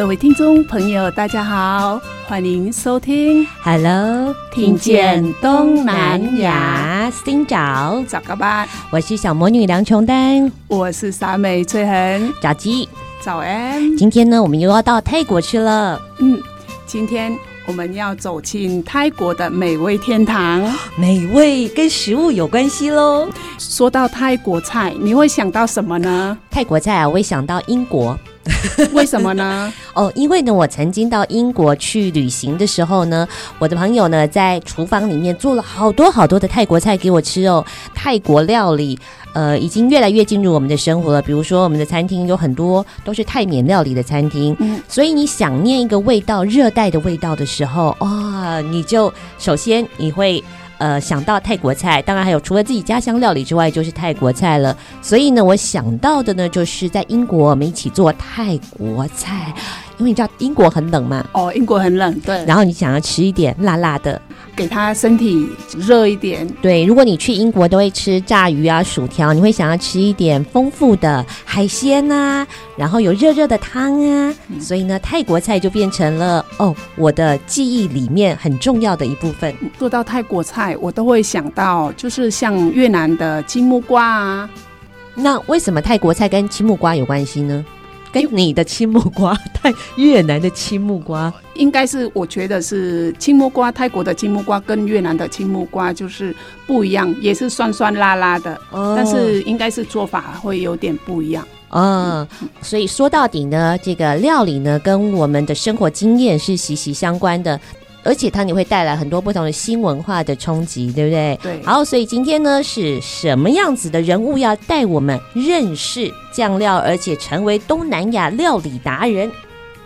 各位听众朋友，大家好，欢迎收听 Hello，听见东南亚，新找早个班，我是小魔女梁琼丹，我是傻美翠恒，早吉，早安。今天呢，我们又要到泰国去了。嗯，今天我们要走进泰国的美味天堂，美味跟食物有关系喽。说到泰国菜，你会想到什么呢？泰国菜啊，我会想到英国。为什么呢？哦，因为呢，我曾经到英国去旅行的时候呢，我的朋友呢在厨房里面做了好多好多的泰国菜给我吃哦。泰国料理，呃，已经越来越进入我们的生活了。比如说，我们的餐厅有很多都是泰缅料理的餐厅。嗯，所以你想念一个味道，热带的味道的时候，哇、哦，你就首先你会。呃，想到泰国菜，当然还有除了自己家乡料理之外，就是泰国菜了。所以呢，我想到的呢，就是在英国我们一起做泰国菜，因为你知道英国很冷嘛。哦，英国很冷，对。然后你想要吃一点辣辣的。给他身体热一点。对，如果你去英国都会吃炸鱼啊、薯条，你会想要吃一点丰富的海鲜啊，然后有热热的汤啊，嗯、所以呢，泰国菜就变成了哦，我的记忆里面很重要的一部分。做到泰国菜，我都会想到就是像越南的青木瓜啊。那为什么泰国菜跟青木瓜有关系呢？跟你的青木瓜，泰越南的青木瓜，应该是我觉得是青木瓜，泰国的青木瓜跟越南的青木瓜就是不一样，也是酸酸辣辣的，哦、但是应该是做法会有点不一样。嗯，所以说到底呢，这个料理呢，跟我们的生活经验是息息相关的。而且它你会带来很多不同的新文化的冲击，对不对？对。好，所以今天呢，是什么样子的人物要带我们认识酱料，而且成为东南亚料理达人？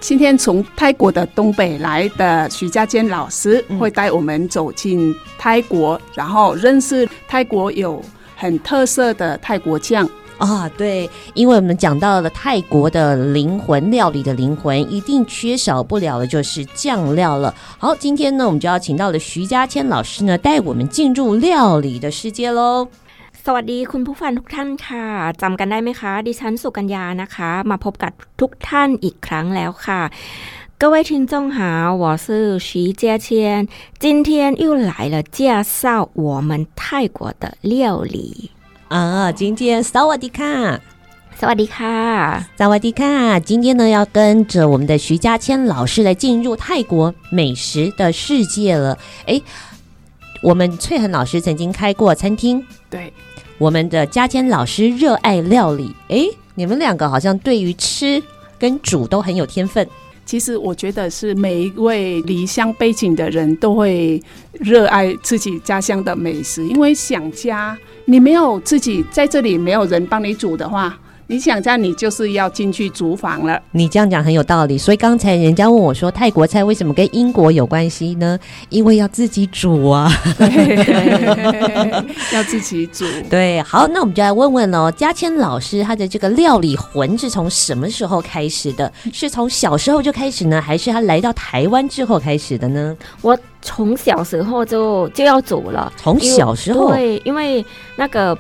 今天从泰国的东北来的徐家坚老师会带我们走进泰国，嗯、然后认识泰国有很特色的泰国酱。啊，对，因为我们讲到了泰国的灵魂，料理的灵魂，一定缺少不了的就是酱料了。好，今天呢，我们就要请到了徐家谦老师呢，带我们进入料理的世界喽。สวัสดีคุณผู้ฟังทุกท่านค่ะจำกันได้ไหมคะดิฉันสุกัญญานะคะมาพบกับทุกท่านอีกครั้งแล้วค่ะ各位听众好，我是徐家谦，今天又来了介绍我们泰国的料理。 啊，今天萨瓦迪卡，萨瓦迪卡，萨瓦迪卡。今天呢，要跟着我们的徐家谦老师来进入泰国美食的世界了。哎，我们翠恒老师曾经开过餐厅，对，我们的家谦老师热爱料理。哎，你们两个好像对于吃跟煮都很有天分。其实我觉得是每一位离乡背景的人都会热爱自己家乡的美食，因为想家。你没有自己在这里，没有人帮你煮的话。你想这样，你就是要进去厨房了。你这样讲很有道理。所以刚才人家问我说，泰国菜为什么跟英国有关系呢？因为要自己煮啊，要自己煮。对，好，那我们就来问问哦，嘉谦老师他的这个料理魂是从什么时候开始的？是从小时候就开始呢，还是他来到台湾之后开始的呢？我从小时候就就要煮了。从小时候，对，因为那个。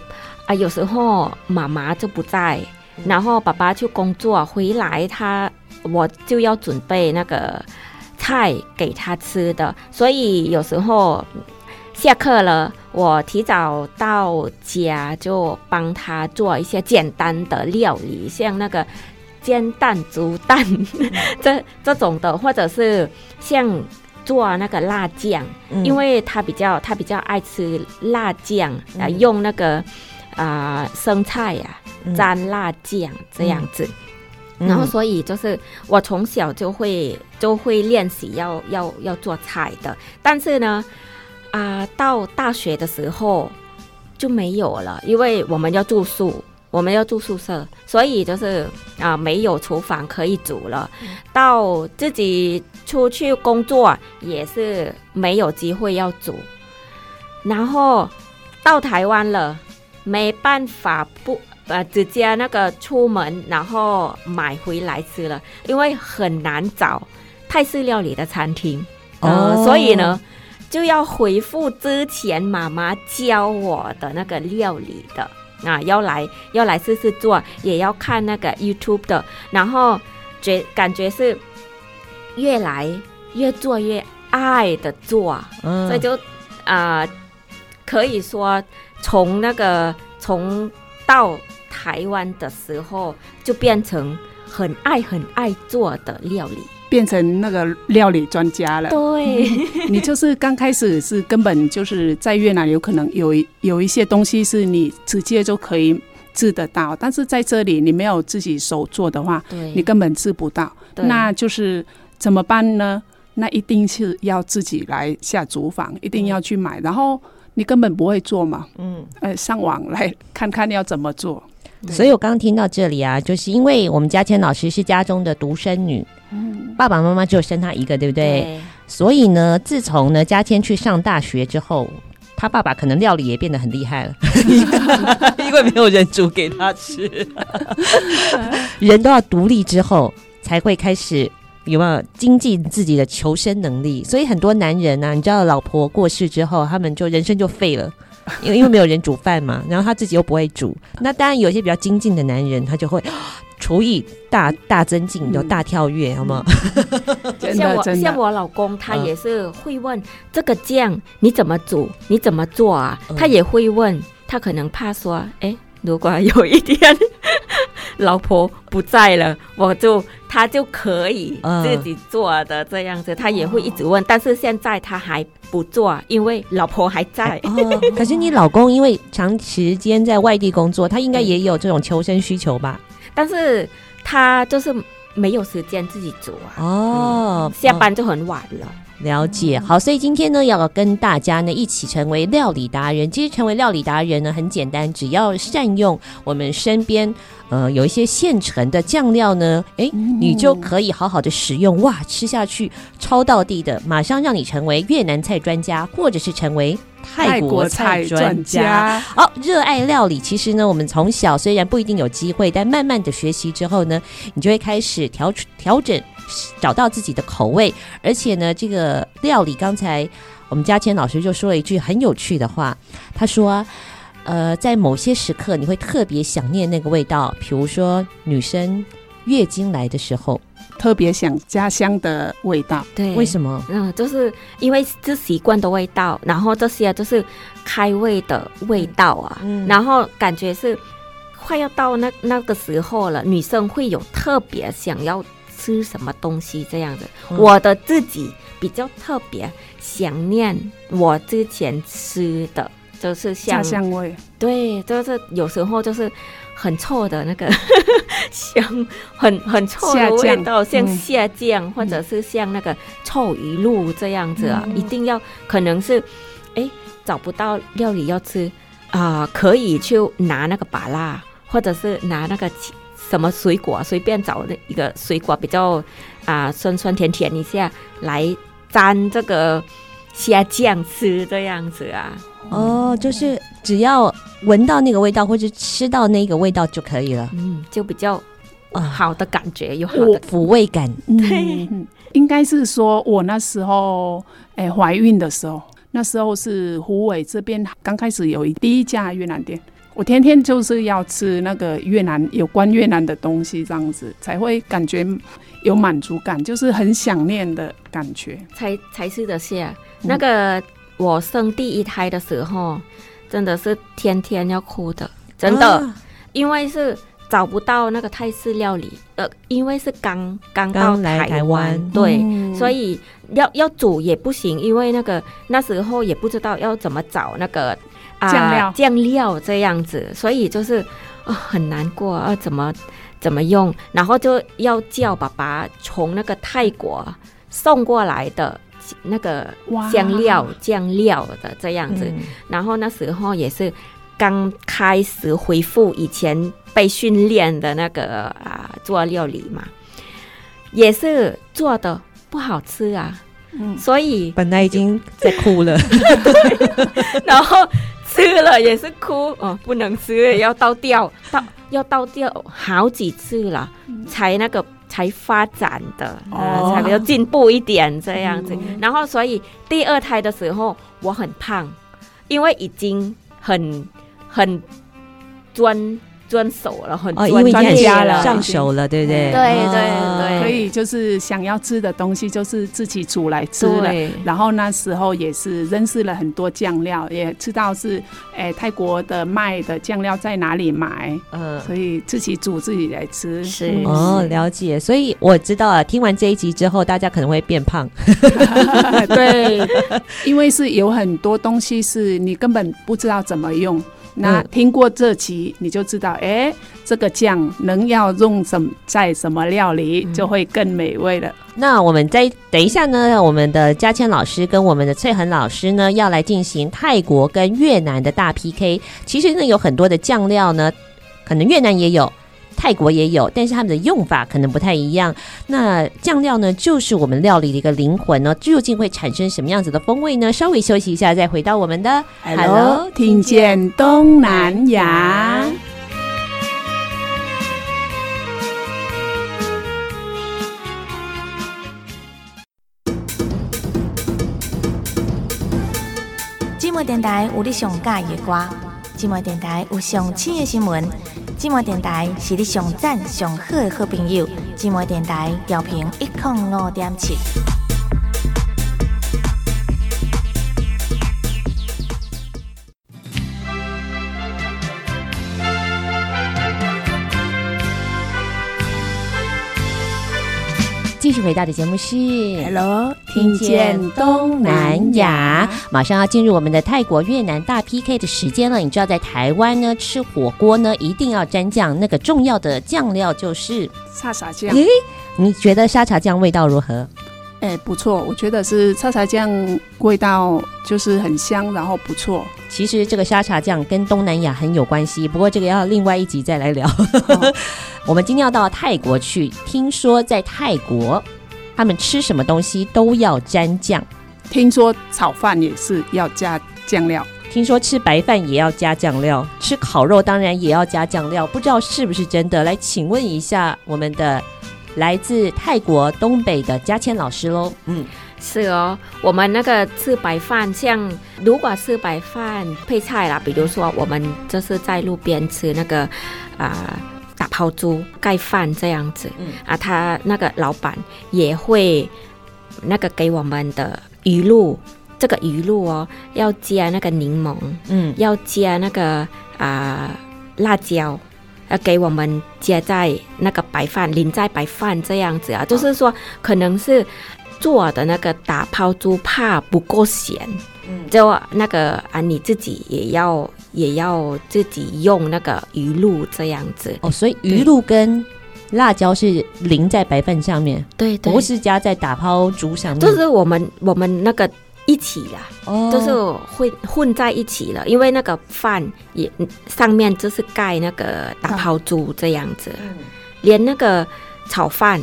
啊，有时候妈妈就不在，然后爸爸去工作回来他，他我就要准备那个菜给他吃的，所以有时候下课了，我提早到家就帮他做一些简单的料理，像那个煎蛋、煮蛋，这这种的，或者是像做那个辣酱，嗯。因为他比较他比较爱吃辣酱，啊、嗯用那个啊、呃生菜呀、嗯。沾辣酱这样子。嗯。然后，所以就是我从小就会就会练习要要要做菜的，但是呢，啊、到大学的时候就没有了，因为我们要住宿，我们要住宿舍，所以就是啊、没有厨房可以煮了。到自己出去工作也是没有机会要煮，然后到台湾了，没办法不。呃，直接那个出门，然后买回来吃了，因为很难找泰式料理的餐厅，呃，哦所以呢，就要回复之前妈妈教我的那个料理的啊，要来要来试试做，也要看那个 YouTube 的，然后觉感觉是越来越做越爱的做，嗯所以就啊、呃可以说从那个从到台湾的时候，就变成很爱很爱做的料理。变成那个料理专家了。对，你就是刚开始是根本就是在越南有可能有一有一些东西是你直接就可以治得到，但是在这里你没有自己手做的话，对你根本治不到。对那就是怎么办呢？那一定是要自己来下厨房，一定要去买，然后你根本不会做嘛，嗯，呃，上网来看看要怎么做。所以我刚刚听到这里啊，就是因为我们嘉谦老师是家中的独生女，爸爸妈妈只有生她一个，对不对？对所以呢，自从呢嘉谦去上大学之后，他爸爸可能料理也变得很厉害了，因为没有人煮给他吃，人都要独立之后才会开始。有没有精进自己的求生能力？所以很多男人啊，你知道，老婆过世之后，他们就人生就废了，因为因为没有人煮饭嘛，然后他自己又不会煮。那当然有一些比较精进的男人，他就会厨艺大大增进，有大跳跃，好吗？像我像我老公，他嗯也是会问、这个酱你怎么煮，你怎么做啊？嗯他也会问，他可能怕说，哎，如果有一天老婆不在了，我就他就可以自己做的这样子，他也会一直问。但是现在他还不做，因为老婆还在。哦，可是你老公因为长时间在外地工作，他应该也有这种求生需求吧？但是他就是没有时间自己煮啊，哦，下班就很晚了。了解，好，所以今天呢，要跟大家呢一起成为料理达人。其实成为料理达人呢，很简单，只要善用我们身边呃有一些现成的酱料呢，诶，你就可以好好的使用，哇，吃下去超到地的，马上让你成为越南菜专家，或者是成为泰国菜专家。好，热爱料理，其实呢，我们从小虽然不一定有机会，但慢慢的学习之后呢，你就会开始调调整，找到自己的口味。而且呢，这个料理，刚才我们嘉谦老师就说了一句很有趣的话，他说：“呃，在某些时刻，你会特别想念那个味道，比如说女生月经来的时候，特别想家乡的味道。对，为什么？嗯，就是因为是习惯的味道，然后这些就是开胃的味道啊，嗯然后感觉是快要到那那个时候了，女生会有特别想要吃什么东西这样子。嗯。我的自己比较特别想念我之前吃的，就是家像乡味，对，就是有时候就是很臭的那个 香，很很臭的味道，像嗯。虾酱、或者是像那个臭鱼露这样子啊，嗯。一定要可能是哎找不到料理要吃啊、可以去拿那个把辣，或者是拿那个其什么水果，随便找那一个水果比较啊、酸酸甜甜一下来沾这个虾酱吃这样子啊。哦，就是只要闻到那个味道，或者吃到那个味道就可以了，嗯，就比较啊好的感觉，有好的抚慰感。对嗯，应该是说我那时候哎怀孕的时候，那时候是湖尾这边刚开始有一第一家越南店，我天天就是要吃那个越南有关越南的东西，这样子才会感觉有满足感，就是很想念的感觉。才才吃得下。那个我生第一胎的时候，真的是天天要哭的，真的，啊。因为是找不到那个泰式料理，呃，因为是刚刚到刚来台湾。湾，对，嗯。所以要要煮也不行，因为那个那时候也不知道要怎么找那个啊酱料。酱料这样子，所以就是啊、呃很难过啊，怎么怎么用，然后就要叫爸爸从那个泰国送过来的那个酱料酱料的这样子，嗯。然后那时候也是刚开始恢复以前被训练的那个啊做料理嘛，也是做的不好吃啊，嗯。所以本来已经在哭了，然后吃了也是哭。哦，不能吃，要倒掉，倒要倒掉好几次了，才那个才发展的，呃哦才比较进步一点这样子。嗯然后所以第二胎的时候我很胖，因为已经很很专专手了，很哦，专因为已经很专业了，上手了，对不对？对哦对对可以就是想要吃的东西，就是自己煮来吃了。然后那时候也是认识了很多酱料，也知道是哎泰国的卖的酱料在哪里买，嗯。所以自己煮自己来吃。是嗯哦，了解，所以我知道了。听完这一集之后，大家可能会变胖。对，因为是有很多东西是你根本不知道怎么用。那嗯听过这集，你就知道，哎，这个酱能要用什么在什么料理，就会更美味了。那我们再等一下呢，我们的嘉谦老师跟我们的翠恒老师呢，要来进行泰国跟越南的大 PK。其实呢，有很多的酱料呢，可能越南也有。泰国也有，但是他们的用法可能不太一样。那酱料呢，就是我们料理的一个灵魂呢，究竟会产生什么样子的风味呢？稍微休息一下，再回到我们的 Hello，听见东南亚。寂寞电台有你上喜欢的歌，寂寞电台有上新的新闻，寂寞电台是你上赞上好的好朋友，寂寞电台调频一零五点七。继续回到的节目是 Hello，听见东南亚。马上要进入我们的泰国越南大 PK 的时间了。你知道在台湾呢，吃火锅呢一定要沾酱，那个重要的酱料就是，沙茶酱，咦，你觉得沙茶酱味道如何？哎，不错，我觉得是沙茶酱味道就是很香，然后不错。其实这个沙茶酱跟东南亚很有关系，不过这个要另外一集再来聊。哦 我们今天要到泰国去，听说在泰国他们吃什么东西都要沾酱，听说炒饭也是要加酱料。听说吃白饭也要加酱料，吃烤肉当然也要加酱料，不知道是不是真的？来，请问一下我们的来自泰国东北的嘉千老师喽。嗯，是哦，我们那个吃白饭，像如果吃白饭配菜啦，比如说我们就是在路边吃那个啊、打抛猪盖饭这样子，嗯啊，他那个老板也会那个给我们的鱼露，这个鱼露哦要加那个柠檬，嗯，要加那个啊、辣椒。要给我们加在那个白饭淋在白饭这样子啊，就是说可能是做的那个打抛猪怕不够咸，嗯。就那个啊你自己也要也要自己用那个鱼露这样子，哦，所以鱼露跟辣椒是淋在白饭上面，对对。不，是加在打抛猪上面，就是我们我们那个一起啦。哦就是混混在一起了，因为那个饭也上面就是盖那个打抛猪这样子，连那个炒饭，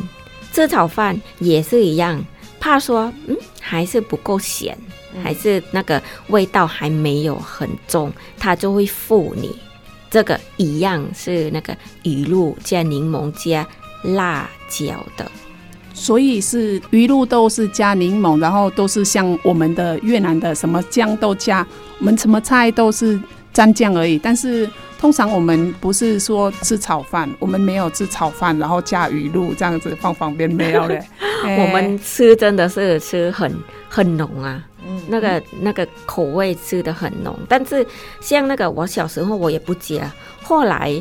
这炒饭也是一样，怕说嗯还是不够咸，还是那个味道还没有很重，他就会付你。这个一样是那个鱼露加柠檬加辣椒的。所以是鱼露都是加柠檬，然后都是像我们的越南的什么酱都加，我们什么菜都是沾酱而已。但是通常我们不是说吃炒饭，我们没有吃炒饭，然后加鱼露这样子放旁边没有嘞。我们吃真的是吃很很浓啊，那个那个口味吃得很浓。但是像那个我小时候我也不加，后来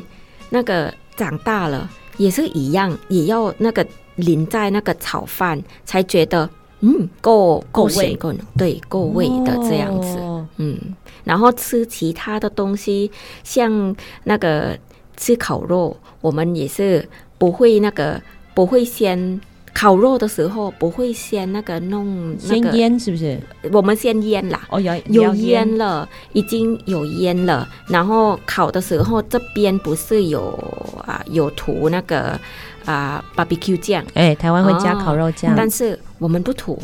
那个长大了也是一样，也要那个淋在那个炒饭，才觉得嗯够够咸够对够味的这样子。哦、嗯，然后吃其他的东西，像那个吃烤肉，我们也是不会那个不会先。烤肉的时候不会先那个弄那个先腌是不是？我们先腌啦，哦有有腌了，已经有腌了。然后烤的时候这边不是有啊有涂那个啊 barbecue 酱？哎，台湾会加烤肉酱，哦，但是我们不涂。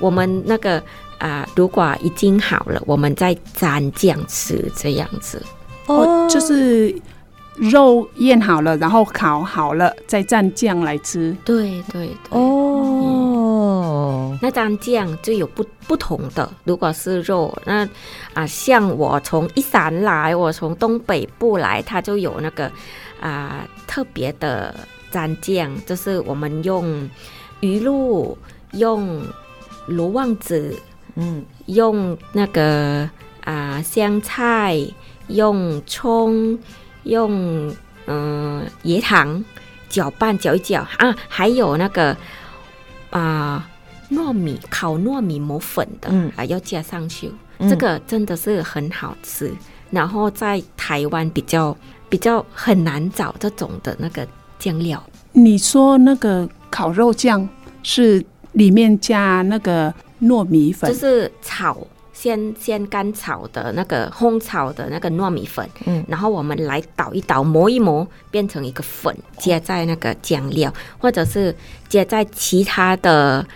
我们那个啊，如果已经好了，我们再蘸酱吃这样子。哦，就是。肉腌好了，然后烤好了，再蘸酱来吃。对对对，哦，嗯、那蘸酱就有不不同的。如果是肉，那啊，像我从一山来，我从东北部来，它就有那个啊特别的蘸酱，就是我们用鱼露，用罗望子，嗯，用那个啊香菜，用葱。用嗯椰糖搅拌搅一搅啊，还有那个啊糯米烤糯米磨粉的，嗯，还要加上去，嗯，这个真的是很好吃。然后在台湾比较比较很难找这种的那个酱料。你说那个烤肉酱是里面加那个糯米粉，就是炒。先先干炒的那个烘炒的那个糯米粉，嗯，然后我们来捣一捣，磨一磨，变成一个粉，接在那个酱料，或者是接在其他的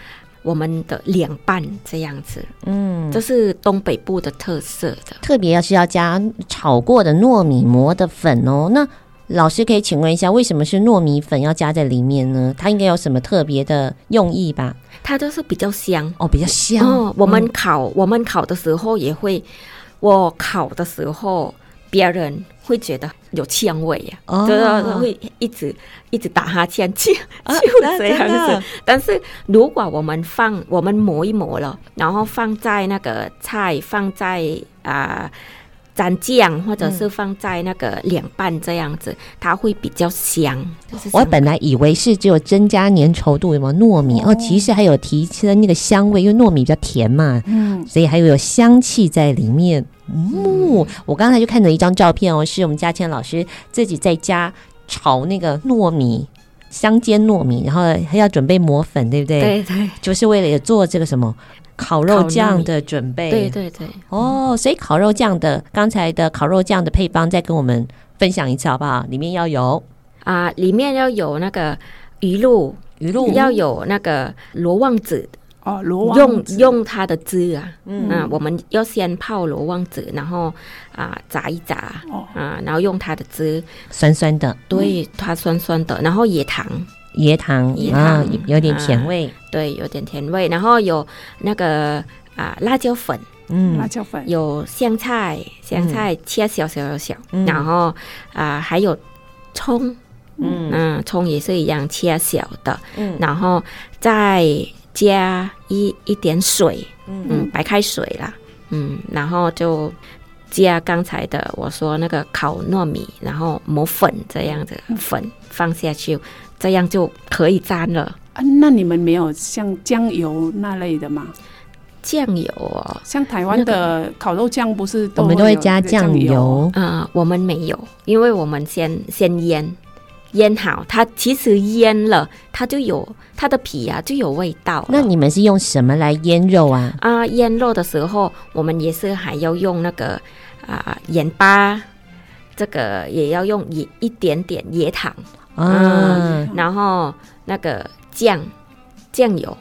我们的凉拌这样子，嗯，这是东北部的特色的，特别要是要加炒过的糯米磨的粉哦。那老师可以请问一下，为什么是糯米粉要加在里面呢？它应该有什么特别的用意吧？它就是比较香哦，比较香。哦，我们烤，嗯、我们烤的时候也会，我烤的时候，别人会觉得有香味呀，哦，就是会一直一直打哈欠，就就这样子。啊、但是如果我们放，我们磨一磨了，然后放在那个菜，放在啊。呃蘸酱，或者是放在那个凉拌这样子，嗯、它会比较香。我本来以为是只有增加粘稠度，有没有糯米？哦，其实还有提升那个香味，因为糯米比较甜嘛，嗯，所以还有有香气在里面。嗯，嗯我刚才就看到一张照片哦，是我们嘉倩老师自己在家炒那个糯米，香煎糯米，然后还要准备磨粉，对不对？对对，就是为了做这个什么。烤肉酱的准备，对对对，哦，所以烤肉酱的刚才的烤肉酱的配方，再跟我们分享一次好不好？里面要有？啊，里面要有那个鱼露，鱼露。要有那个罗望子。哦，罗望子。用用它的汁啊，嗯，啊，我们要先泡罗望子，然后啊炸一炸，哦，啊，然后用它的汁，酸酸的，对，它酸酸的，然后也糖。椰糖，椰糖啊，有点甜味，啊，对，有点甜味。然后有那个啊辣椒粉，嗯，辣椒粉，有香菜，香菜切小小小小，嗯，然后啊还有葱，嗯。嗯，葱也是一样切小的，嗯，然后再加一一点水，嗯，嗯，白开水啦，嗯，然后就加刚才的我说那个烤糯米，然后磨粉这样子，粉放下去。这样就可以沾了啊？那你们没有像酱油那类的吗？酱油哦，像台湾的烤肉酱不是都我们都会加酱油啊？我们没有，因为我们先先腌腌好，它其实腌了它就有它的皮啊就有味道。那你们是用什么来腌肉啊？啊，腌肉的时候我们也是还要用那个啊盐巴，这个也要用一一点点椰糖。嗯，然后那个酱酱油。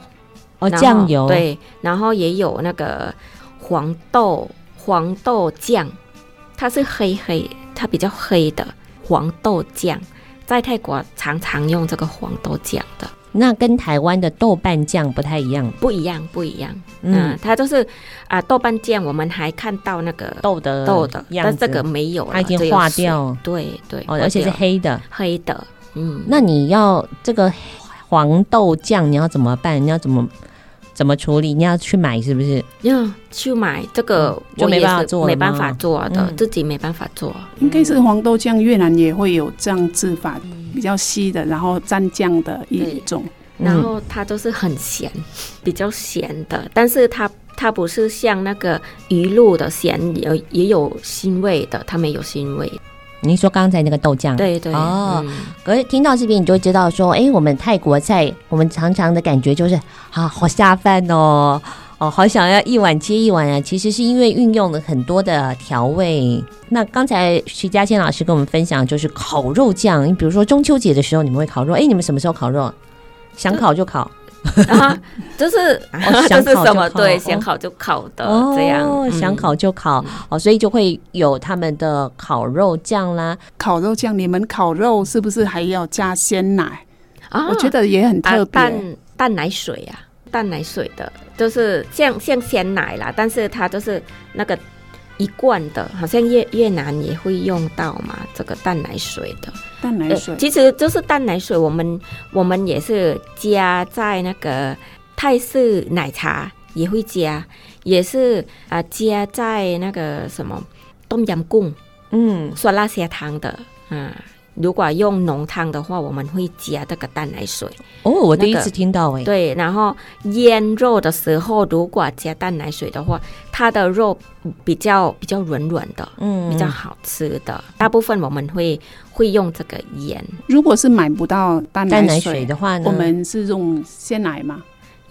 哦，酱油。对，然后也有那个黄豆黄豆酱，它是黑黑，它比较黑的黄豆酱，在泰国常常用这个黄豆酱的。那跟台湾的豆瓣酱不太一样，不一样，不一样。嗯，它就是啊，豆瓣酱我们还看到那个豆的豆的，但这个没有了，它已经化掉。对对，哦，而且是黑的，黑的。嗯，那你要这个黄豆酱，你要怎么办？你要怎么怎么处理？你要去买是不是？要去买这个，我没办法做，没办法做的，嗯、自己没办法做。应该是黄豆酱，越南也会有这样制法，比较稀的，然后蘸酱的一种。然后它都是很咸，比较咸的，但是它它不是像那个鱼露的咸，也也有腥味的，它没有腥味。你说刚才那个豆酱，对对哦，嗯、可是听到这边你就知道说，哎，我们泰国菜，我们常常的感觉就是啊，好下饭哦，哦，好想要一碗接一碗啊。其实是因为运用了很多的调味。那刚才徐佳倩老师跟我们分享，就是烤肉酱。你比如说中秋节的时候，你们会烤肉？哎，你们什么时候烤肉？想烤就烤。啊，就是、哦、想烤什么对，想烤就烤的、哦、这样，哦，想烤就烤、嗯、哦，所以就会有他们的烤肉酱啦。烤肉酱，你们烤肉是不是还要加鲜奶啊？我觉得也很特别，淡淡奶水啊，淡奶水的，就是像像鲜奶啦，但是它就是那个。一罐的，好像越越南也会用到嘛，这个淡奶水的淡奶水，其实就是淡奶水。我们我们也是加在那个泰式奶茶也会加，也是啊加在那个什么东阳贡，嗯，酸辣虾汤的，嗯。如果用浓汤的话，我们会加这个淡奶水。哦，我第一次听到哎、欸。对，然后腌肉的时候，如果加淡奶水的话，它的肉比较比较软软的，嗯，比较好吃的。大部分我们会会用这个盐。如果是买不到淡奶水，淡奶水的话呢，我们是用鲜奶吗？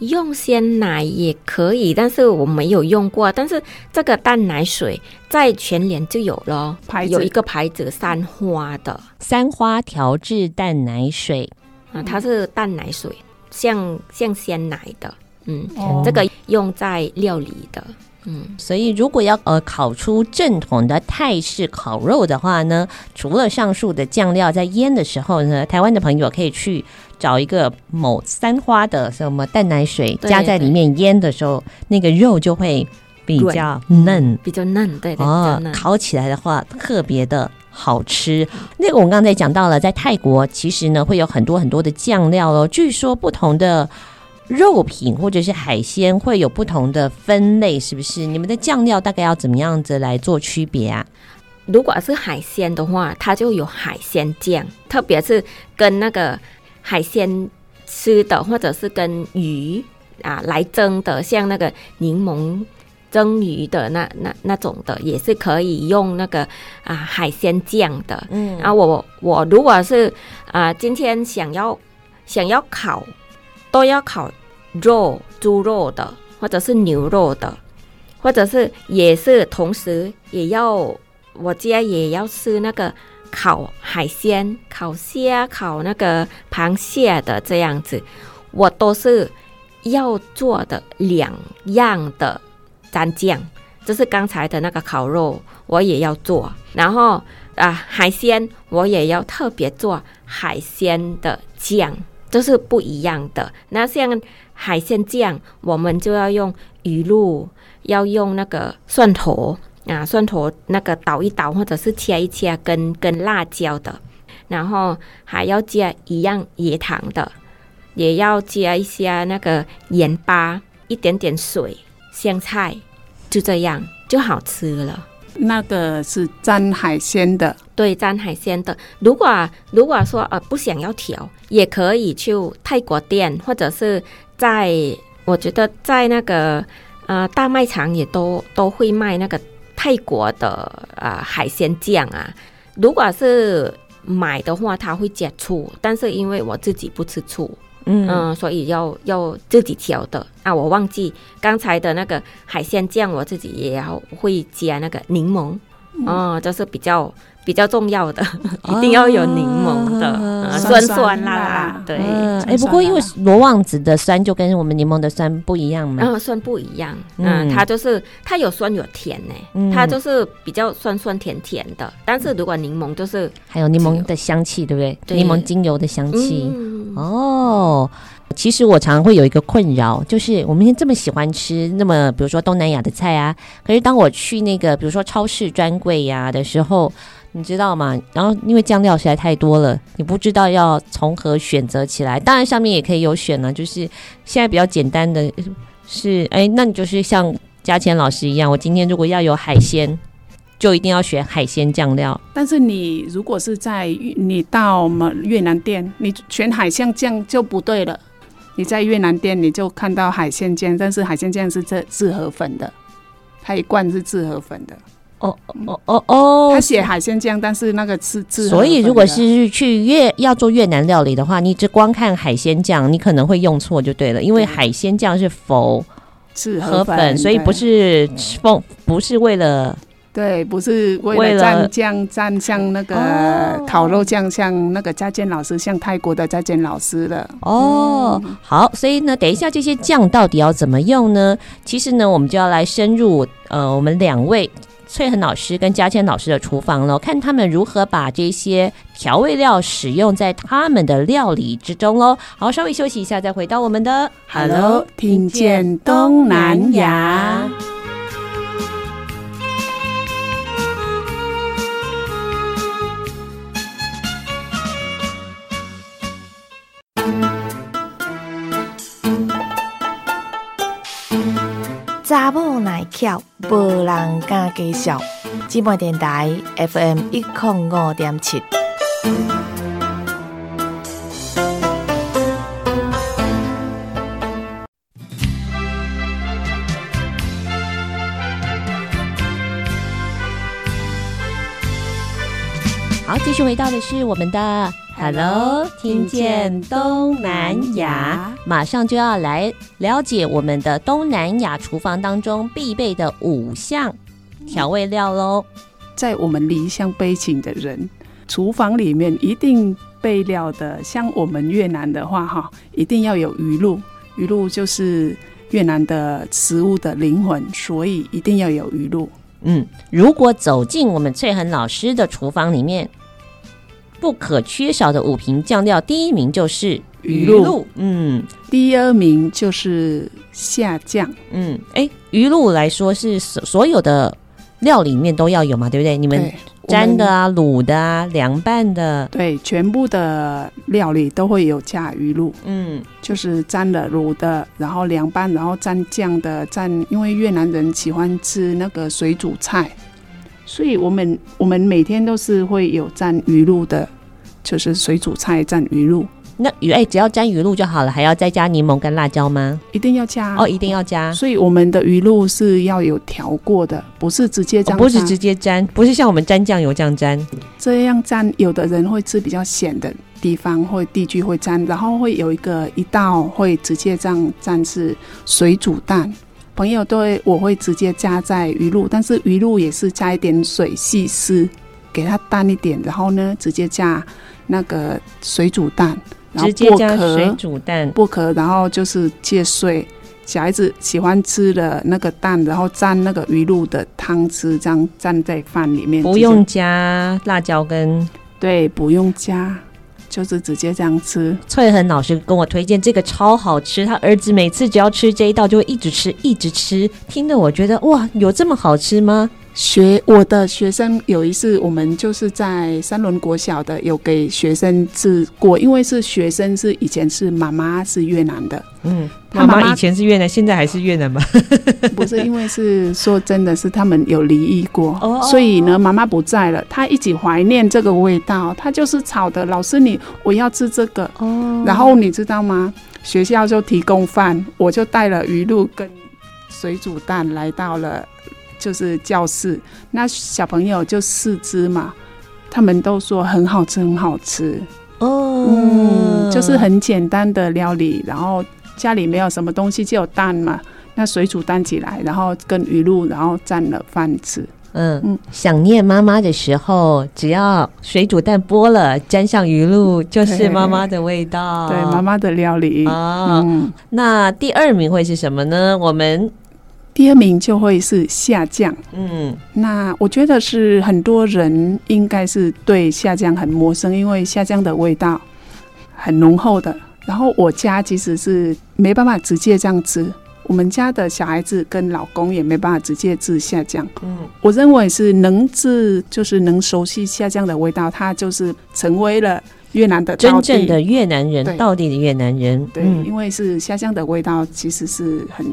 用鲜奶也可以，但是我没有用过。但是这个淡奶水在全联就有了，牌有一个牌子三花的三花调制淡奶水啊，它是淡奶水，像像鲜奶的，嗯，哦、这个用在料理的。嗯，所以如果要呃烤出正统的泰式烤肉的话呢，除了上述的酱料在腌的时候呢，台湾的朋友可以去找一个某三花的什么淡奶水加在里面腌的时候，那个肉就会比较嫩，比较嫩，对对哦，烤起来的话特别的好吃。那个我们刚才讲到了，在泰国其实呢会有很多很多的酱料哦，据说不同的。肉品或者是海鲜会有不同的分类，是不是？你们的酱料大概要怎么样子来做区别啊？如果是海鲜的话，它就有海鲜酱，特别是跟那个海鲜吃的，或者是跟鱼啊来蒸的，像那个柠檬蒸鱼的那那那种的，也是可以用那个啊海鲜酱的。嗯，然后我我如果是啊今天想要想要烤，都要烤。肉猪肉的，或者是牛肉的，或者是也是同时也要我家也要吃那个烤海鲜、烤虾、烤那个螃蟹的这样子，我都是要做的两样的蘸酱，就是刚才的那个烤肉我也要做，然后啊海鲜我也要特别做海鲜的酱，这是不一样的。那像。海鲜酱，我们就要用鱼露，要用那个蒜头啊，蒜头那个捣一捣，或者是切一切，跟跟辣椒的，然后还要加一样椰糖的，也要加一些那个盐巴，一点点水，香菜，就这样就好吃了。那个是蘸海鲜的，对，蘸海鲜的。如果如果说呃不想要调，也可以去泰国店或者是。在，我觉得在那个呃大卖场也都都会卖那个泰国的啊、呃、海鲜酱啊。如果是买的话，他会加醋，但是因为我自己不吃醋，嗯，嗯，所以要要自己调的。啊，我忘记刚才的那个海鲜酱，我自己也要会加那个柠檬，哦、嗯，就是比较。比较重要的，一定要有柠檬的，啊、酸酸辣辣。对，哎、欸，不过因为罗望子的酸就跟我们柠檬的酸不一样嘛。嗯，酸不一样。嗯，它就是它有酸有甜呢，嗯、它就是比较酸酸甜甜的。但是如果柠檬就是还有柠檬的香气，对不对？柠檬精油的香气。嗯、哦，其实我常常会有一个困扰，就是我们这么喜欢吃那么比如说东南亚的菜啊，可是当我去那个比如说超市专柜呀的时候。你知道吗？然后因为酱料实在太多了，你不知道要从何选择起来。当然上面也可以有选呢，就是现在比较简单的是，哎，那你就是像嘉谦老师一样，我今天如果要有海鲜，就一定要选海鲜酱料。但是你如果是在你到我们越南店，你选海鲜酱就不对了。你在越南店你就看到海鲜酱，但是海鲜酱是这制和粉的，它一罐是制和粉的。哦哦哦哦，他写海鲜酱，但是那个是字。所以如果是去越要做越南料理的话，你只光看海鲜酱，你可能会用错就对了，因为海鲜酱是否是河粉，所以不是风，不是为了。对，不是为了蘸酱蘸像那个烤肉酱，像那个嘉健老师，像泰国的嘉健老师的哦。好，所以呢，等一下这些酱到底要怎么用呢？其实呢，我们就要来深入呃，我们两位翠恒老师跟嘉谦老师的厨房喽，看他们如何把这些调味料使用在他们的料理之中喽。好，稍微休息一下，再回到我们的 Hello，听见东南亚。查某耐巧，无人敢介绍。姊妹电台 FM 一零五点七。好，继续回到的是我们的。Hello，听见东南亚，马上就要来了解我们的东南亚厨房当中必备的五项调味料喽。在我们离乡背井的人，厨房里面一定备料的，像我们越南的话，哈，一定要有鱼露。鱼露就是越南的食物的灵魂，所以一定要有鱼露。嗯，如果走进我们翠恒老师的厨房里面。不可缺少的五瓶酱料，第一名就是鱼露，嗯，第二名就是下酱，嗯，哎，鱼露来说是所所有的料里面都要有嘛，对不对？你们沾的啊、卤的啊、凉拌的，对，全部的料理都会有加鱼露，嗯，就是沾的、卤的，然后凉拌，然后蘸酱的，蘸，因为越南人喜欢吃那个水煮菜。所以我们我们每天都是会有蘸鱼露的，就是水煮菜蘸鱼露。那鱼哎，只要沾鱼露就好了，还要再加柠檬跟辣椒吗？一定要加哦，一定要加。所以我们的鱼露是要有调过的，不是直接沾、哦。不是直接沾，不是像我们沾酱油这样沾。这样沾，有的人会吃比较咸的地方，或地区会沾，然后会有一个一道会直接这样沾是水煮蛋。朋友都会，我会直接加在鱼露，但是鱼露也是加一点水细丝，给它淡一点，然后呢，直接加那个水煮蛋，然后剥壳，水煮蛋剥壳，然后就是切碎。小孩子喜欢吃的那个蛋，然后蘸那个鱼露的汤汁，这样蘸在饭里面，不用加辣椒跟，对，不用加。就是直接这样吃。翠恒老师跟我推荐这个超好吃，他儿子每次只要吃这一道就会一直吃一直吃，听得我觉得哇，有这么好吃吗？学我的学生有一次，我们就是在三轮国小的，有给学生吃过，因为是学生是以前是妈妈是越南的，嗯，妈妈以前是越南，现在还是越南吗？不是，因为是说真的是他们有离异过，哦，所以呢，妈妈不在了，他一直怀念这个味道，他就是炒的，老师你我要吃这个，哦，然后你知道吗？学校就提供饭，我就带了鱼露跟水煮蛋来到了。就是教室，那小朋友就四只嘛，他们都说很好吃，很好吃哦。嗯，就是很简单的料理，然后家里没有什么东西，就有蛋嘛，那水煮蛋起来，然后跟鱼露，然后蘸了饭吃。嗯嗯，想念妈妈的时候，只要水煮蛋剥了，沾上鱼露，就是妈妈的味道。对，妈妈的料理啊。哦嗯，那第二名会是什么呢？我们。第二名就会是下降，嗯，那我觉得是很多人应该是对下降很陌生，因为下降的味道很浓厚的。然后我家其实是没办法直接这样吃，我们家的小孩子跟老公也没办法直接吃下降。嗯，我认为是能吃，就是能熟悉下降的味道，它就是成为了越南的真正的越南人，到底的越南人。对，因为是下酱的味道，其实是很。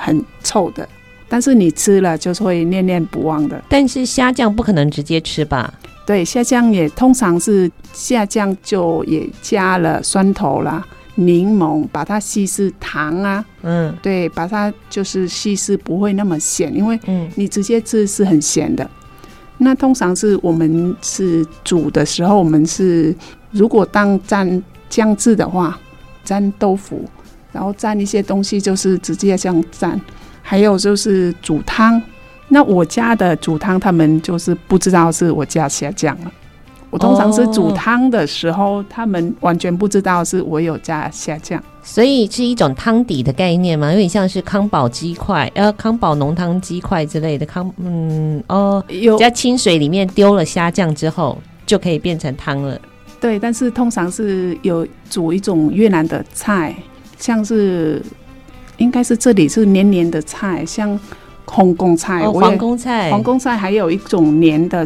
很臭的，但是你吃了就是会念念不忘的。但是虾酱不可能直接吃吧？对，虾酱也通常是虾酱就也加了酸头啦、柠檬，把它稀释糖啊，嗯对，把它就是稀释不会那么咸，因为嗯你直接吃是很咸的。那通常是我们是煮的时候，我们是如果当蘸酱汁的话，蘸豆腐，然后蘸一些东西，就是直接这样蘸。还有就是煮汤，那我家的煮汤，他们就是不知道是我加虾酱了。我通常是煮汤的时候，他们完全不知道是我有加虾酱。所以是一种汤底的概念嘛？有点像是康宝鸡块，呃，康宝浓汤鸡块之类的康，嗯，哦，有在清水里面丢了虾酱之后，就可以变成汤了。对，但是通常是有煮一种越南的菜，像是应该是这里是黏黏的菜，像红公菜，哦，我也皇宫菜，皇宫菜还有一种黏的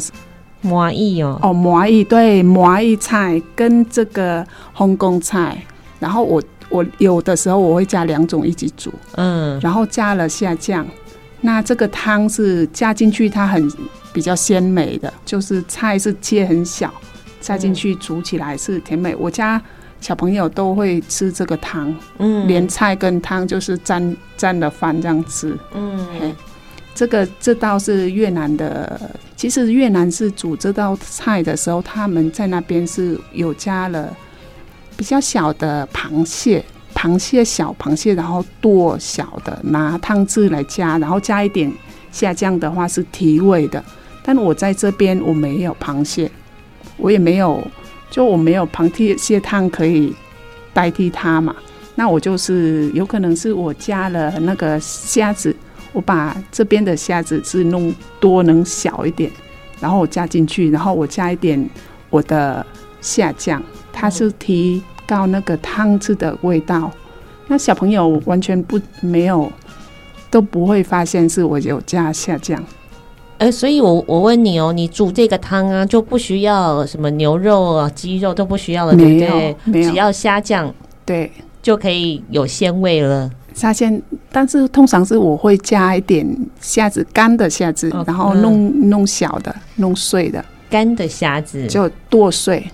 麻意哦，哦，麻意对，麻意菜跟这个红公菜，然后我我有的时候我会加两种一起煮，嗯，然后加了虾酱，那这个汤是加进去它很比较鲜美的，就是菜是切很小。加进去煮起来是甜美，我家小朋友都会吃这个汤，嗯，连菜跟汤就是沾沾了饭这样吃。嗯，嘿，这个这道是越南的，其实越南是煮这道菜的时候，他们在那边是有加了比较小的螃蟹，螃蟹小螃蟹，然后剁小的拿汤汁来加，然后加一点下酱的话是提味的，但我在这边我没有螃蟹。我也没有，就我没有螃蟹蟹汤可以代替它嘛。那我就是有可能是我加了那个虾子，我把这边的虾子是弄多能小一点，然后我加进去，然后我加一点我的虾酱，它是提高那个汤汁的味道。那小朋友完全不没有都不会发现是我有加虾酱。哎、欸，所以我我问你哦，你煮这个汤啊，就不需要什么牛肉啊、鸡肉都不需要了，对不对？没有，只要虾酱，对，就可以有鲜味了。虾鲜，但是通常是我会加一点虾子，干的虾子，哦、然后弄、嗯、弄小的，弄碎的，干的虾子就剁碎。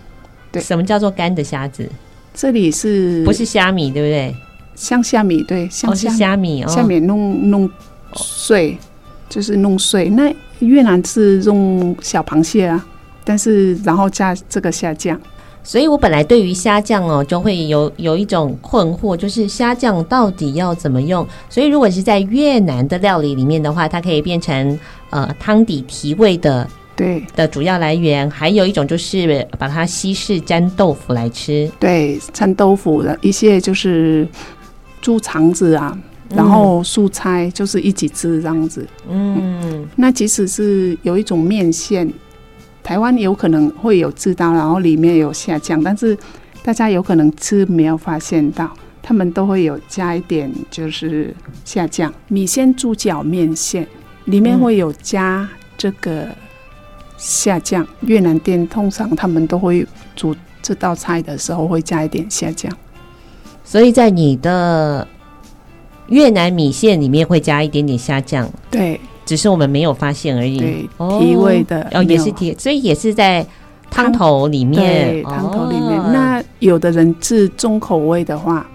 对，什么叫做干的虾子？这里是不是虾米，对不对？像虾米，对，像虾、哦、虾米，虾米弄弄碎。哦就是弄碎，那越南是用小螃蟹啊，但是然后加这个虾酱，所以我本来对于虾酱哦就会有有一种困惑，就是虾酱到底要怎么用？所以如果是在越南的料理里面的话，它可以变成呃汤底提味的，对的主要来源。还有一种就是把它稀释沾豆腐来吃，对，沾豆腐的一些就是猪肠子啊。然后素菜就是一起吃这样子，嗯，那即使是有一种面线，台湾有可能会有知道，然后里面有下酱，但是大家有可能吃没有发现到，他们都会有加一点就是下酱。米线猪脚面线里面会有加这个下酱，越南店通常他们都会煮这道菜的时候会加一点下酱，所以在你的。越南米线里面会加一点点虾酱，对，只是我们没有发现而已。对，提味的，哦，也是提，所以也是在汤头里面。对，汤头里面。哦、那有的人是重口味的话，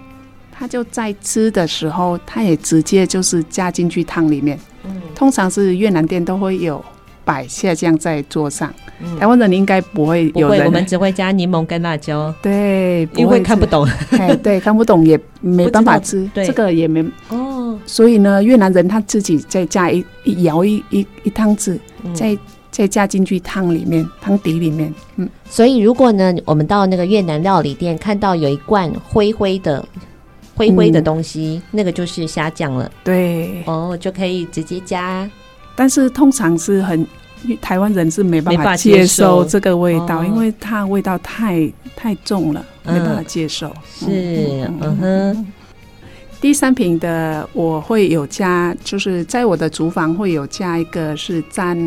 他就在吃的时候，他也直接就是加进去汤里面。嗯，通常是越南店都会有摆虾酱在桌上。嗯、台湾人应该不会有人，不会，我们只会加柠檬跟辣椒。对，因为看不懂。哎，对，看不懂也 没办法吃。对，这个也没哦。所以呢，越南人他自己再加一舀一一一汤匙，嗯、再再加进去汤里面，汤底里面。嗯。所以如果呢，我们到那个越南料理店看到有一罐灰灰的灰灰的东西，嗯、那个就是虾酱了。对。哦，就可以直接加。但是通常是很。台湾人是没办法接受这个味道，因为它味道太太重了，没办法接受。是，嗯哼。第三瓶的我会有加，就是在我的厨房会有加一个是沾，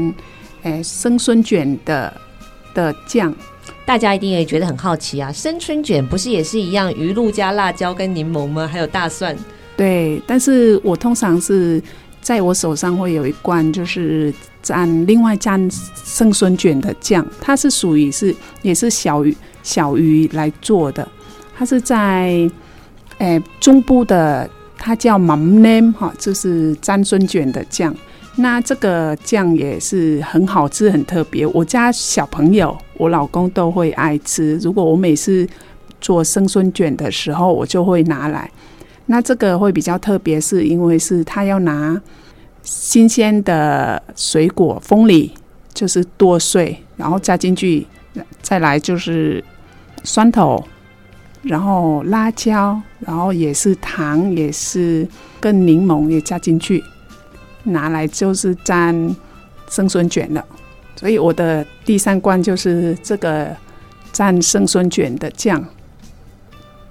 诶生春卷的的酱。大家一定也觉得很好奇啊，生春卷不是也是一样鱼露加辣椒跟柠檬吗？还有大蒜。对，但是我通常是在我手上会有一罐，就是蘸另外蘸生笋卷的酱，它是属于是也是小鱼小鱼来做的，它是在诶、中部的，它叫 Mắm Nêm 哈，就是蘸笋卷的酱。那这个酱也是很好吃，很特别。我家小朋友、我老公都会爱吃。如果我每次做生笋卷的时候，我就会拿来。那这个会比较特别，是因为是他要拿新鲜的水果，凤梨就是剁碎，然后加进去，再来就是酸头，然后辣椒，然后也是糖，也是跟柠檬也加进去。拿来就是蘸生笋卷了，所以我的第三罐就是这个蘸生笋卷的酱，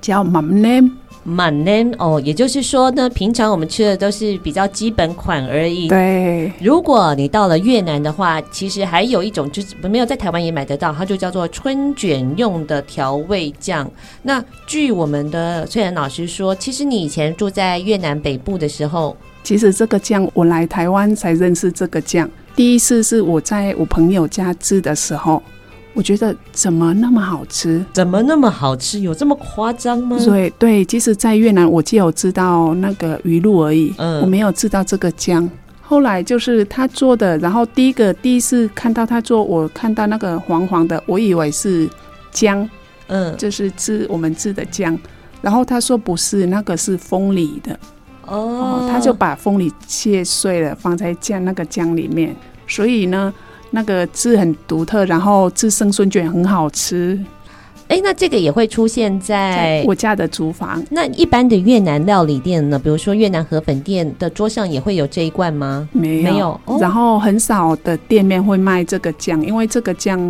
叫 Mắm Nêm。Mắm Nêm 哦，也就是说呢，平常我们吃的都是比较基本款而已。对，如果你到了越南的话，其实还有一种就是没有在台湾也买得到，它就叫做春卷用的调味酱。那据我们的翠然老师说，其实你以前住在越南北部的时候。其实这个酱我来台湾才认识这个酱，第一次是我在我朋友家吃的时候，我觉得怎么那么好吃？怎么那么好吃？有这么夸张吗？对对，其实，在越南我只有知道那个鱼露而已，嗯，我没有知道这个姜。后来就是他做的，然后第一个第一次看到他做，我看到那个黄黄的，我以为是姜，嗯，就是吃我们吃的姜，然后他说不是，那个是风梨的。哦，他就把凤梨切碎了，放在酱那个酱里面，所以呢，那个字很独特，然后吃生笋卷很好吃。哎、欸，那这个也会出现在，在我家的厨房。那一般的越南料理店呢？比如说越南河粉店的桌上也会有这一罐吗？没有，没有。哦、然后很少的店面会卖这个酱，因为这个酱，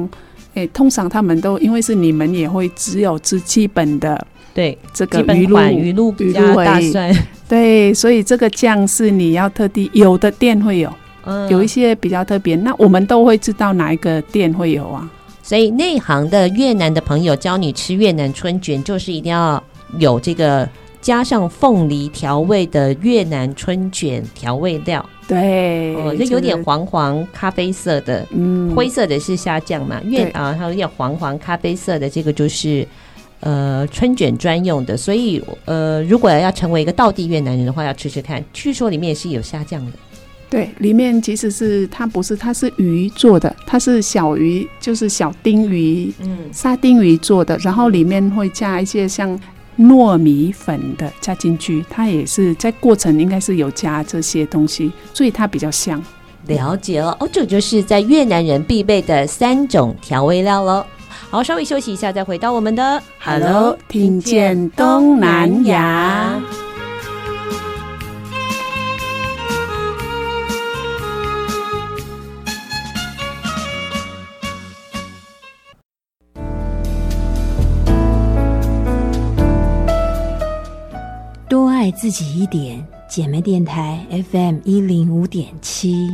哎、欸，通常他们都因为是你们也会只有吃基本的。对，这个鱼露、鱼露加大蒜，对，所以这个酱是你要特地，有的店会有，嗯，有一些比较特别，那我们都会知道哪一个店会有啊。所以内行的越南的朋友教你吃越南春卷，就是一定要有这个加上凤梨调味的越南春卷调味料。对，哦，就有点黄黄咖啡色的，嗯，灰色的是虾酱嘛，越啊，它有点黄黄咖啡色的这个就是。呃，春卷专用的，所以呃，如果要成为一个道地越南人的话，要吃吃看。据说里面也是有虾酱的。对，里面其实是它不是，它是鱼做的，它是小鱼，就是小丁鱼，嗯，沙丁鱼做的，然后里面会加一些像糯米粉的加进去，它也是在过程应该是有加这些东西，所以它比较香。了解了，哦，这就是在越南人必备的三种调味料喽。好，稍微休息一下，再回到我们的 Hello，听见东南亚。自己一点，姐妹电台 FM 一零五点七。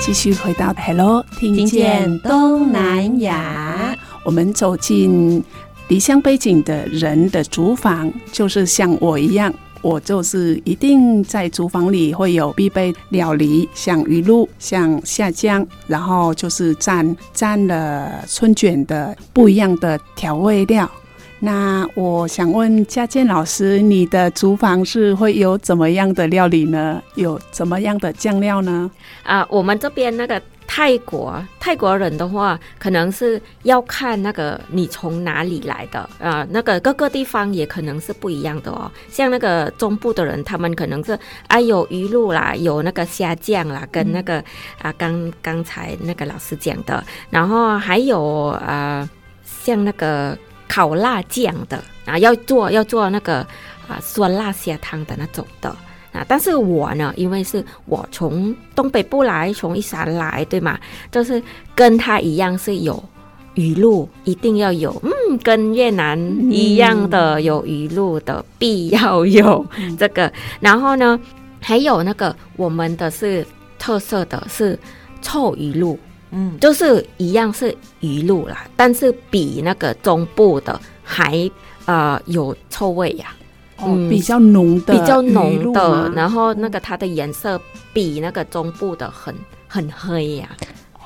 继续回到 Hello，听见东南亚。我们走进离乡背景的人的厨房，就是像我一样，我就是一定在厨房里会有必备料理，像鱼露，像虾酱，然后就是蘸蘸了春卷的不一样的调味料。那我想问佳健老师，你的厨房是会有怎么样的料理呢？有怎么样的酱料呢？啊，我们这边那个泰国泰国人的话，可能是要看那个你从哪里来的啊，那个各个地方也可能是不一样的哦。像那个中部的人，他们可能是啊有鱼露啦，有那个虾酱啦，跟那个、嗯、啊刚刚才那个老师讲的，然后还有啊像那个。烤辣酱的啊，要做要做那个啊酸辣虾汤的那种的啊，但是我呢，因为是我从东北部来，从一山来，对吗？就是跟他一样是有鱼露，一定要有，嗯，跟越南一样的有鱼露的必要有这个。然后呢，还有那个我们的是特色的是臭鱼露，嗯，就是一样是鱼露啦，但是比那个中部的还呃有臭味呀、哦，嗯比较浓的，比较浓的，然后那个它的颜色比那个中部的很很黑呀、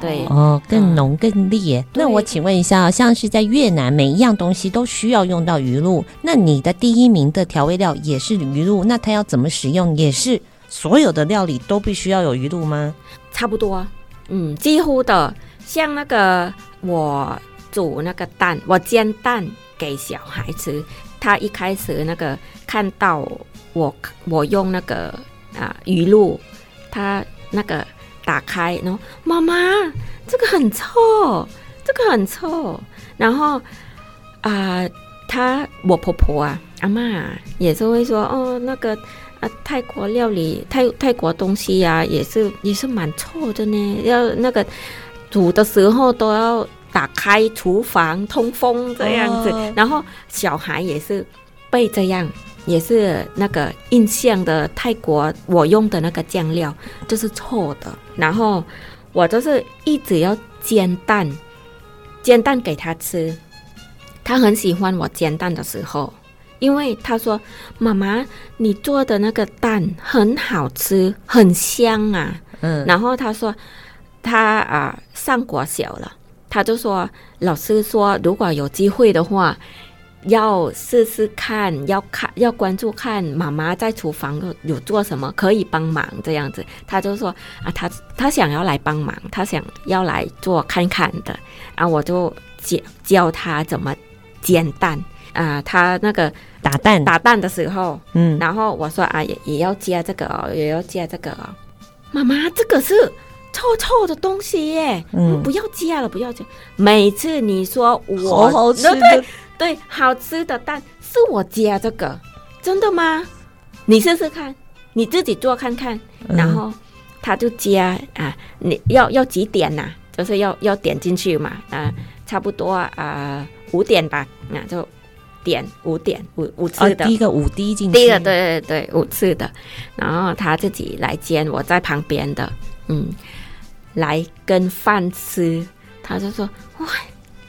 对。哦，更浓更烈。对那我请问一下，像是在越南，每一样东西都需要用到鱼露，那你的第一名的调味料也是鱼露，那它要怎么使用？也是所有的料理都必须要有鱼露吗？差不多，嗯，几乎的。像那个我煮那个蛋，我煎蛋给小孩吃，他一开始那个看到我我用那个啊鱼露，他那个打开，然后妈妈这个很臭，这个很臭，然后啊，他我婆婆啊阿嬷也是会说哦那个。啊，泰国料理，泰泰国东西呀、啊，也是也是蛮臭的呢。要那个煮的时候都要打开厨房通风这样子。哦、然后小孩也是被这样，也是那个印象的泰国，我用的那个酱料就是臭的。然后我就是一直要煎蛋，煎蛋给他吃，他很喜欢我煎蛋的时候。因为他说：“妈妈，你做的那个蛋很好吃，很香啊。”嗯，然后他说：“他啊上国小了，他就说老师说，如果有机会的话，要试试看，要看，要关注看妈妈在厨房有有做什么，可以帮忙这样子。”他就说：“啊，他他想要来帮忙，他想要来做看看的。”然后我就教教他怎么煎蛋。啊，他那个打蛋打蛋的时候，嗯，然后我说啊，也也要加这个哦，也要加这个哦。妈妈，这个是臭臭的东西耶，嗯，不要加了，不要加。每次你说我好好吃的，对对，好吃的蛋是我加这个，真的吗？你试试看，你自己做看看。然后他就加啊，你要要几点呐、啊？就是要要点进去嘛，啊，差不多啊五点吧，那就。点五点五五次的，哦、第一个五滴进去，第一个对对对五次的，然后他自己来煎，我在旁边的，嗯，来跟饭吃，他就说哇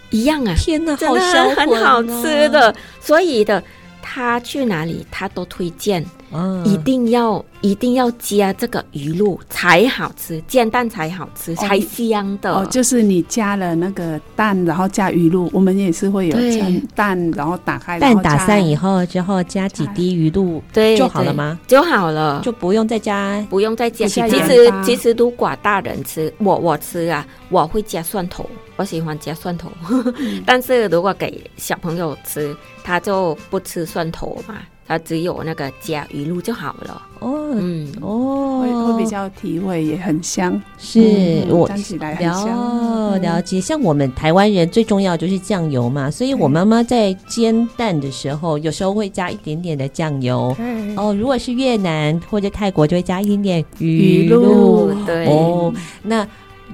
一样啊，天哪，真的很好吃的，所以的他去哪里他都推荐。嗯，一定要一定要加这个鱼露才好吃，煎蛋才好吃，才香的。哦，就是你加了那个蛋，然后加鱼露，我们也是会有煎蛋，然后打开，蛋打散以后之后加几滴鱼露，对，就好了吗？就好了，就不用再加，不用再加。其实其实如果大人吃，我我吃啊，我会加蒜头，我喜欢加蒜头。嗯、但是如果给小朋友吃，他就不吃蒜头嘛。它只有那个加鱼露就好了。哦，嗯。哦，会会比较提味，也很香，是、嗯、我看起来很香。了了解，像我们台湾人最重要就是酱油嘛，所以我妈妈在煎蛋的时候，有时候会加一点点的酱油。哦，如果是越南或者泰国，就会加一点点鱼露。鱼露对。哦，那。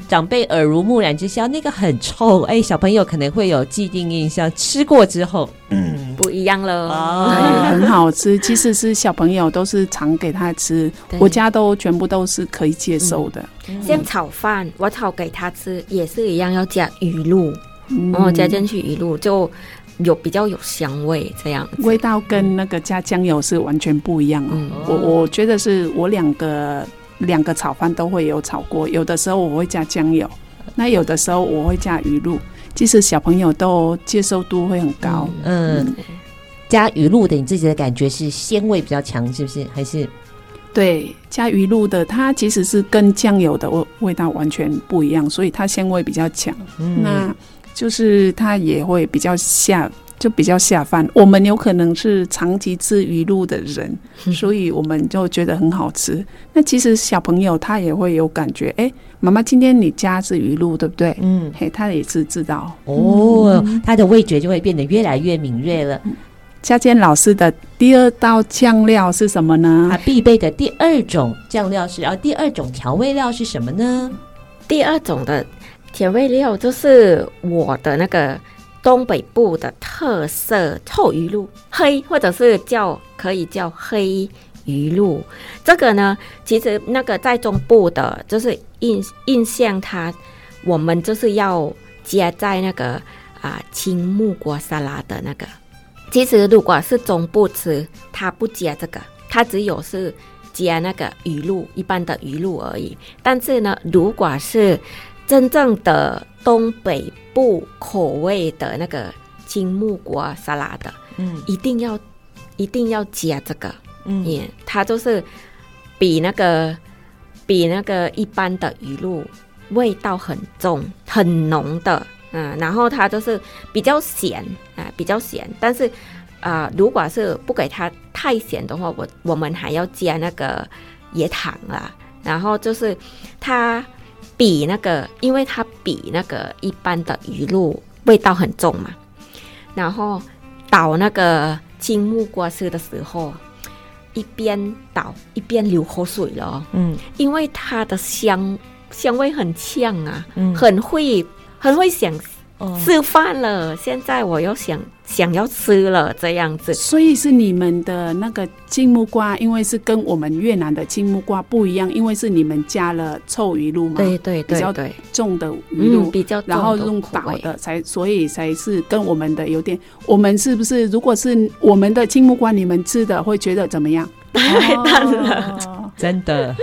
长辈耳濡目染之下，那个很臭，哎，小朋友可能会有既定印象，吃过之后，嗯，不一样了，哦，很好吃。其实是小朋友都是常给他吃，我家都全部都是可以接受的。嗯、像炒饭，我炒给他吃也是一样，要加鱼露，嗯、然后加进去鱼露就有比较有香味，这样味道跟那个加酱油是完全不一样哦。嗯、我我觉得是我两个。两个炒饭都会有炒过，有的时候我会加酱油，那有的时候我会加鱼露，其实小朋友都接受度会很高。嗯，嗯加鱼露的，你自己的感觉是鲜味比较强，是不是？还是？对，加鱼露的，它其实是跟酱油的味味道完全不一样，所以它鲜味比较强。嗯，那就是它也会比较下。就比较下饭，我们有可能是长期吃鱼露的人，所以我们就觉得很好吃。那其实小朋友他也会有感觉，哎，妈妈今天你加是鱼露，对不对？嗯，嘿，他也是知道哦，他的味觉就会变得越来越敏锐了。佳健老师的第二道酱料是什么呢？他必备的第二种酱料是，然后第二种调味料是什么呢？第二种的调味料就是我的那个。东北部的特色臭鱼露，黑或者是叫可以叫黑鱼露。这个呢，其实那个在中部的，就是印印象它，我们就是要加在那个啊青木瓜沙拉的那个。其实如果是中部吃，它不加这个，它只有是加那个鱼露，一般的鱼露而已。但是呢，如果是真正的东北部口味的那个青木瓜沙拉的，嗯，一定要一定要加这个，嗯，yeah, 它就是比那个比那个一般的鱼露味道很重很浓的，嗯，然后它就是比较咸啊、呃，比较咸，但是啊、呃，如果是不给它太咸的话，我我们还要加那个椰糖啊，然后就是它。比那个，因为它比那个一般的鱼露味道很重嘛，然后倒那个青木瓜丝的时候，一边倒一边流口水了。嗯，因为它的香香味很呛啊，嗯，很会很会想。吃饭了，现在我又想想要吃了，这样子。所以是你们的那个青木瓜，因为是跟我们越南的青木瓜不一样，因为是你们加了臭鱼露嘛，对对对，比较重的鱼露，嗯、比较然后用捣的才，所以才是跟我们的有点。我们是不是如果是我们的青木瓜，你们吃的会觉得怎么样？太淡了，真的，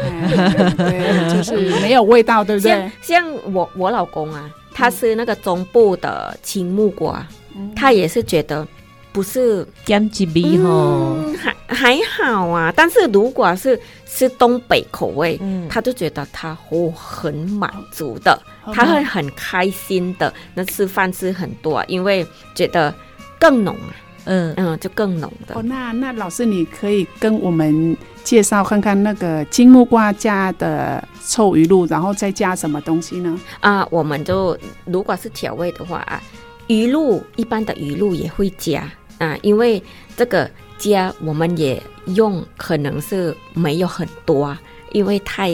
对，就是没有味道，对不对？像，像我我老公啊。他是那个中部的青木瓜，嗯、他也是觉得不是甘吉比吼，还还好啊。但是如果是吃东北口味，嗯、他就觉得他哦很满足的，嗯、他会很开心的。那吃饭吃很多，啊，因为觉得更浓啊。嗯嗯，就更浓的。哦，那那老师，你可以跟我们介绍看看那个金木瓜加的臭鱼露，然后再加什么东西呢？啊，我们就如果是调味的话啊，鱼露一般的鱼露也会加啊，因为这个加我们也用可能是没有很多，啊，因为太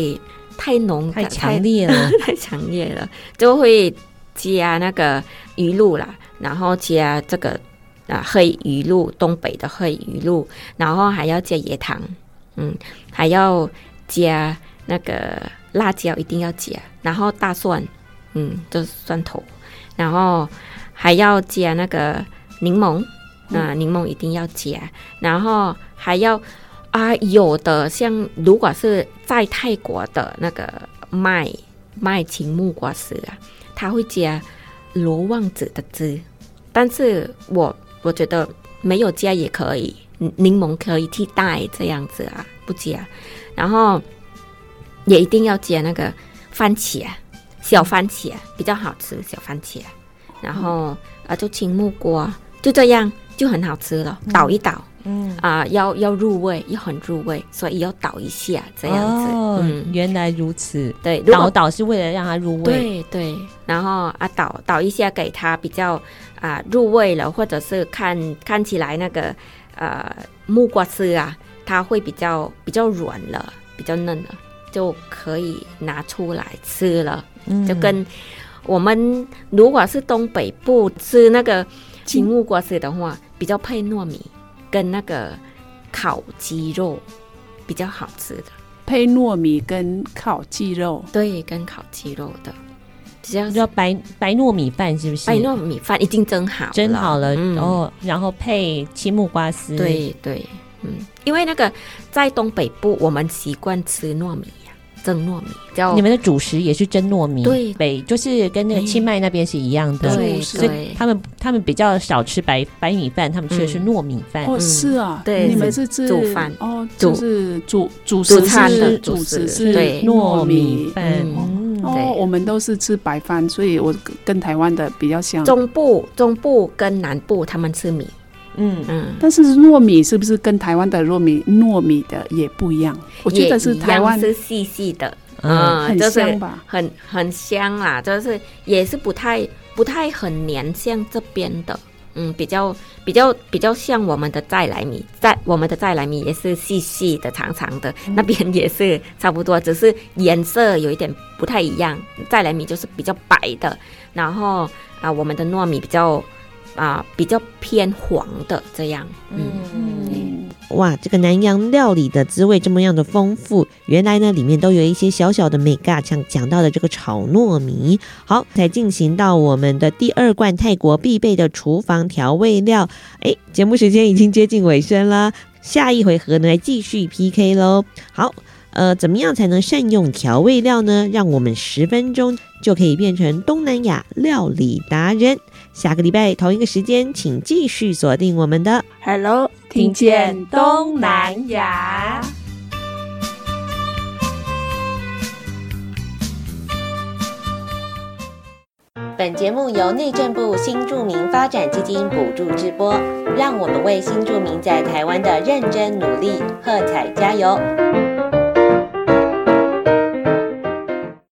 太浓太强烈了，太强烈了，就会加那个鱼露啦，然后加这个。啊，黑鱼露，东北的黑鱼露，然后还要加椰糖，嗯，还要加那个辣椒，一定要加，然后大蒜，嗯，就是蒜头，然后还要加那个柠檬，啊，柠檬一定要加，然后还要啊，有的像如果是在泰国的那个卖卖青木瓜丝啊，他会加罗望子的汁，但是我。我觉得没有加也可以，柠檬可以替代这样子啊，不加，然后也一定要加那个番茄，小番茄比较好吃，小番茄，然后啊就青木瓜，就这样就很好吃了，捣一捣。嗯啊，要要入味，要很入味，所以要倒一下这样子。哦、嗯，原来如此。对，倒倒是为了让它入味。对对，然后啊，倒倒一下，给它比较啊入味了，或者是看看起来那个呃木瓜丝啊，它会比较比较软了，比较嫩了，就可以拿出来吃了。嗯，就跟我们如果是东北部吃那个青木瓜丝的话，比较配糯米。跟那个烤鸡肉比较好吃的，配糯米跟烤鸡肉，对，跟烤鸡肉的，只要叫白白糯米饭是不是？白糯米饭已经蒸好了，蒸好了，嗯、然后然后配青木瓜丝，对对，嗯，因为那个在东北部我们习惯吃糯米。蒸糯米，叫你们的主食也是蒸糯米，对，北就是跟那个清迈那边是一样的，对，所以他们他们比较少吃白白米饭，他们吃的是糯米饭。哦，是啊，对，你们是吃煮饭。哦，就是主主食是主食是糯米饭，哦，我们都是吃白饭，所以我跟台湾的比较像。中部中部跟南部他们吃米。嗯嗯，但是糯米是不是跟台湾的糯米糯米的也不一样？我觉得是台湾是细细的，嗯，很香吧，很很香啦，就是也是不太不太很黏，像这边的，嗯，比较比较比较像我们的再来米，在我们的再来米也是细细的、长长的，那边也是差不多，只是颜色有一点不太一样。再来米就是比较白的，然后啊，我们的糯米比较。啊，比较偏黄的这样，嗯，哇，这个南洋料理的滋味这么样的丰富，原来呢里面都有一些小小的美嘎，像讲到的这个炒糯米。好，才进行到我们的第二罐泰国必备的厨房调味料。哎，节目时间已经接近尾声了，下一回合呢来继续 PK 喽。好。呃，怎么样才能善用调味料呢？让我们十分钟就可以变成东南亚料理达人。下个礼拜同一个时间，请继续锁定我们的 Hello，听见东南亚。本节目由内政部新住民发展基金补助直播，让我们为新住民在台湾的认真努力喝彩加油。